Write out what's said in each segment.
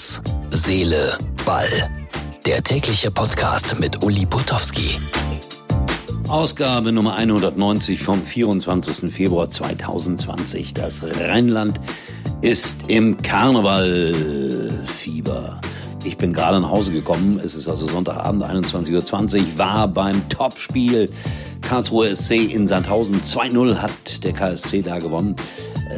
Herz, Seele, Ball. Der tägliche Podcast mit Uli Putowski. Ausgabe Nummer 190 vom 24. Februar 2020. Das Rheinland ist im Karnevalfieber. Ich bin gerade nach Hause gekommen. Es ist also Sonntagabend, 21.20 Uhr. War beim Topspiel Karlsruhe SC in Sandhausen. 2-0 hat der KSC da gewonnen.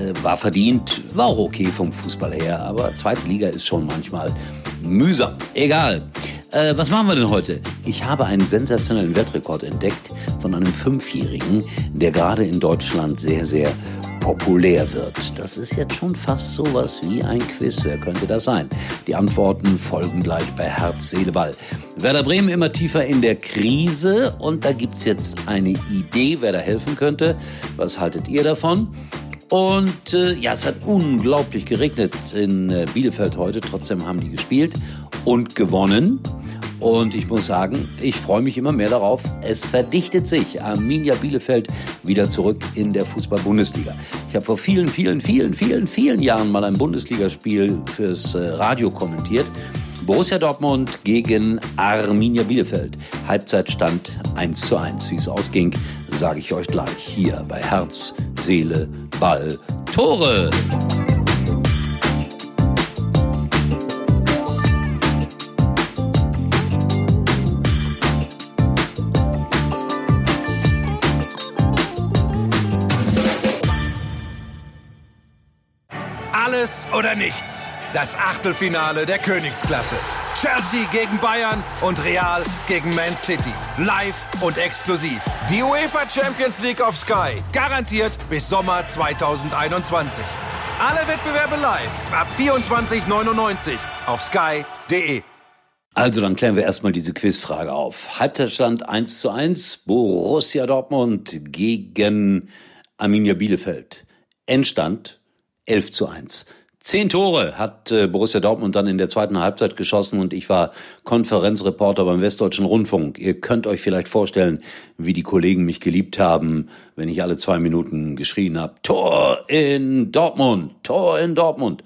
Äh, war verdient, war auch okay vom Fußball her. Aber zweite Liga ist schon manchmal mühsam. Egal. Äh, was machen wir denn heute? Ich habe einen sensationellen Wettrekord entdeckt von einem Fünfjährigen, der gerade in Deutschland sehr, sehr populär wird. Das ist jetzt schon fast sowas wie ein Quiz. Wer könnte das sein? Die Antworten folgen gleich bei Herz, Seele, Ball. Werder Bremen immer tiefer in der Krise und da gibt's jetzt eine Idee, wer da helfen könnte. Was haltet ihr davon? Und äh, ja, es hat unglaublich geregnet in äh, Bielefeld heute. Trotzdem haben die gespielt und gewonnen. Und ich muss sagen, ich freue mich immer mehr darauf. Es verdichtet sich. Arminia Bielefeld wieder zurück in der Fußball-Bundesliga. Ich habe vor vielen, vielen, vielen, vielen, vielen Jahren mal ein Bundesligaspiel fürs äh, Radio kommentiert. Borussia Dortmund gegen Arminia Bielefeld. Halbzeitstand 1 zu 1. Wie es ausging, sage ich euch gleich hier bei Herz, Seele, Ball, Tore. Alles oder nichts. Das Achtelfinale der Königsklasse. Chelsea gegen Bayern und Real gegen Man City. Live und exklusiv. Die UEFA Champions League auf Sky. Garantiert bis Sommer 2021. Alle Wettbewerbe live ab 24,99 auf sky.de. Also dann klären wir erstmal diese Quizfrage auf. Halbzeitstand 1 zu 1, Borussia Dortmund gegen Arminia Bielefeld. Endstand 11 zu 1. Zehn Tore hat äh, Borussia Dortmund dann in der zweiten Halbzeit geschossen und ich war Konferenzreporter beim Westdeutschen Rundfunk. Ihr könnt euch vielleicht vorstellen, wie die Kollegen mich geliebt haben, wenn ich alle zwei Minuten geschrien habe, Tor in Dortmund, Tor in Dortmund.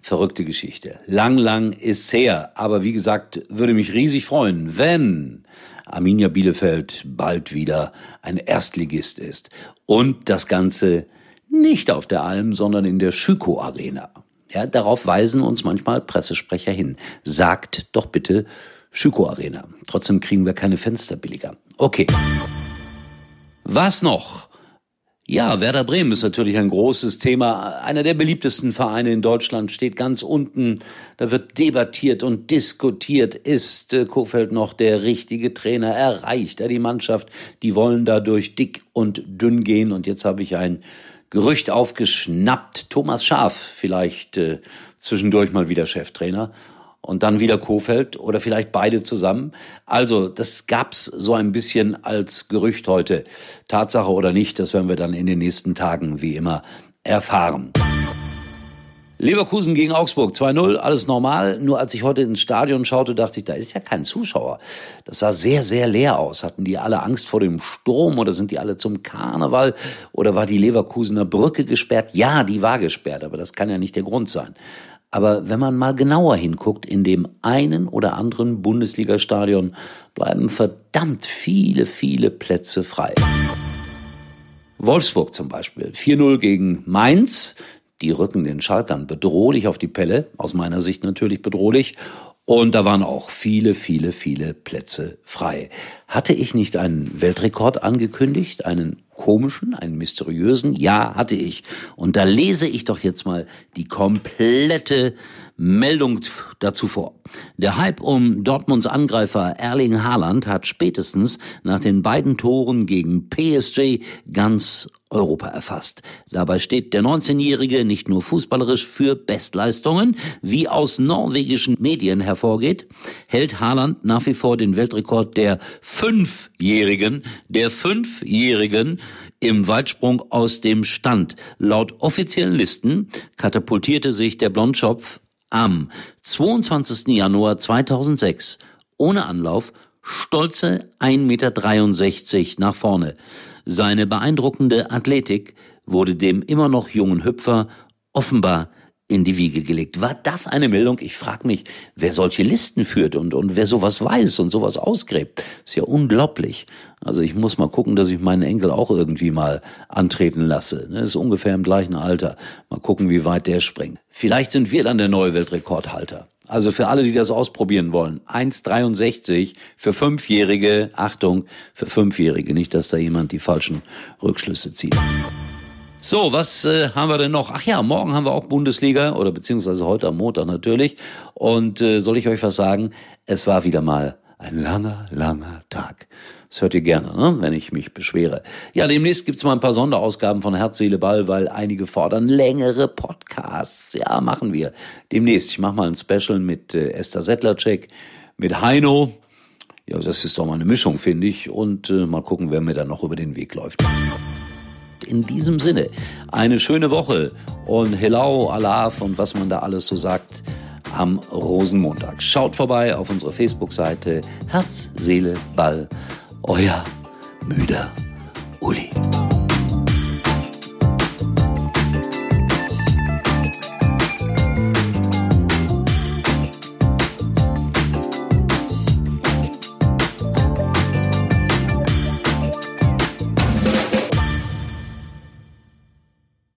Verrückte Geschichte. Lang, lang ist her. Aber wie gesagt, würde mich riesig freuen, wenn Arminia Bielefeld bald wieder ein Erstligist ist. Und das Ganze nicht auf der Alm, sondern in der Schüko Arena. Ja, darauf weisen uns manchmal Pressesprecher hin. Sagt doch bitte Schüko Arena. Trotzdem kriegen wir keine Fenster billiger. Okay. Was noch? Ja, Werder Bremen ist natürlich ein großes Thema. Einer der beliebtesten Vereine in Deutschland steht ganz unten. Da wird debattiert und diskutiert. Ist äh, Kofeld noch der richtige Trainer? Erreicht er die Mannschaft? Die wollen dadurch dick und dünn gehen. Und jetzt habe ich ein Gerücht aufgeschnappt, Thomas Schaf vielleicht äh, zwischendurch mal wieder Cheftrainer und dann wieder Kofeld oder vielleicht beide zusammen. Also, das gab's so ein bisschen als Gerücht heute. Tatsache oder nicht, das werden wir dann in den nächsten Tagen wie immer erfahren. Leverkusen gegen Augsburg 2-0, alles normal. Nur als ich heute ins Stadion schaute, dachte ich, da ist ja kein Zuschauer. Das sah sehr, sehr leer aus. Hatten die alle Angst vor dem Sturm oder sind die alle zum Karneval? Oder war die Leverkusener Brücke gesperrt? Ja, die war gesperrt, aber das kann ja nicht der Grund sein. Aber wenn man mal genauer hinguckt, in dem einen oder anderen Bundesligastadion bleiben verdammt viele, viele Plätze frei. Wolfsburg zum Beispiel. 4-0 gegen Mainz. Die rücken den Schalkern bedrohlich auf die Pelle, aus meiner Sicht natürlich bedrohlich. Und da waren auch viele, viele, viele Plätze frei. Hatte ich nicht einen Weltrekord angekündigt, einen komischen, einen mysteriösen? Ja, hatte ich. Und da lese ich doch jetzt mal die komplette Meldung dazu vor. Der Hype um Dortmunds Angreifer Erling Haaland hat spätestens nach den beiden Toren gegen PSG ganz Europa erfasst. Dabei steht der 19-Jährige nicht nur fußballerisch für Bestleistungen, wie aus norwegischen Medien hervorgeht, hält Haaland nach wie vor den Weltrekord der Fünfjährigen, der Fünfjährigen im Weitsprung aus dem Stand. Laut offiziellen Listen katapultierte sich der Blondschopf am 22. Januar 2006 ohne Anlauf stolze 1,63 Meter nach vorne. Seine beeindruckende Athletik wurde dem immer noch jungen Hüpfer offenbar in die Wiege gelegt. War das eine Meldung? Ich frage mich, wer solche Listen führt und, und wer sowas weiß und sowas ausgräbt. Ist ja unglaublich. Also ich muss mal gucken, dass ich meinen Enkel auch irgendwie mal antreten lasse. Das ist ungefähr im gleichen Alter. Mal gucken, wie weit der springt. Vielleicht sind wir dann der neue Weltrekordhalter. Also für alle, die das ausprobieren wollen. 1,63 für Fünfjährige. Achtung, für Fünfjährige. Nicht, dass da jemand die falschen Rückschlüsse zieht. So, was äh, haben wir denn noch? Ach ja, morgen haben wir auch Bundesliga oder beziehungsweise heute am Montag natürlich. Und äh, soll ich euch was sagen? Es war wieder mal ein langer, langer Tag. Das hört ihr gerne, ne? wenn ich mich beschwere. Ja, demnächst gibt's mal ein paar Sonderausgaben von Herz, Seele, Ball, weil einige fordern längere Podcasts. Ja, machen wir. Demnächst. Ich mache mal ein Special mit äh, Esther Settlercheck, mit Heino. Ja, das ist doch mal eine Mischung, finde ich. Und äh, mal gucken, wer mir dann noch über den Weg läuft. In diesem Sinne, eine schöne Woche und Hello, Alaf und was man da alles so sagt am Rosenmontag. Schaut vorbei auf unsere Facebook-Seite Herz, Seele, Ball. Euer müder Uli.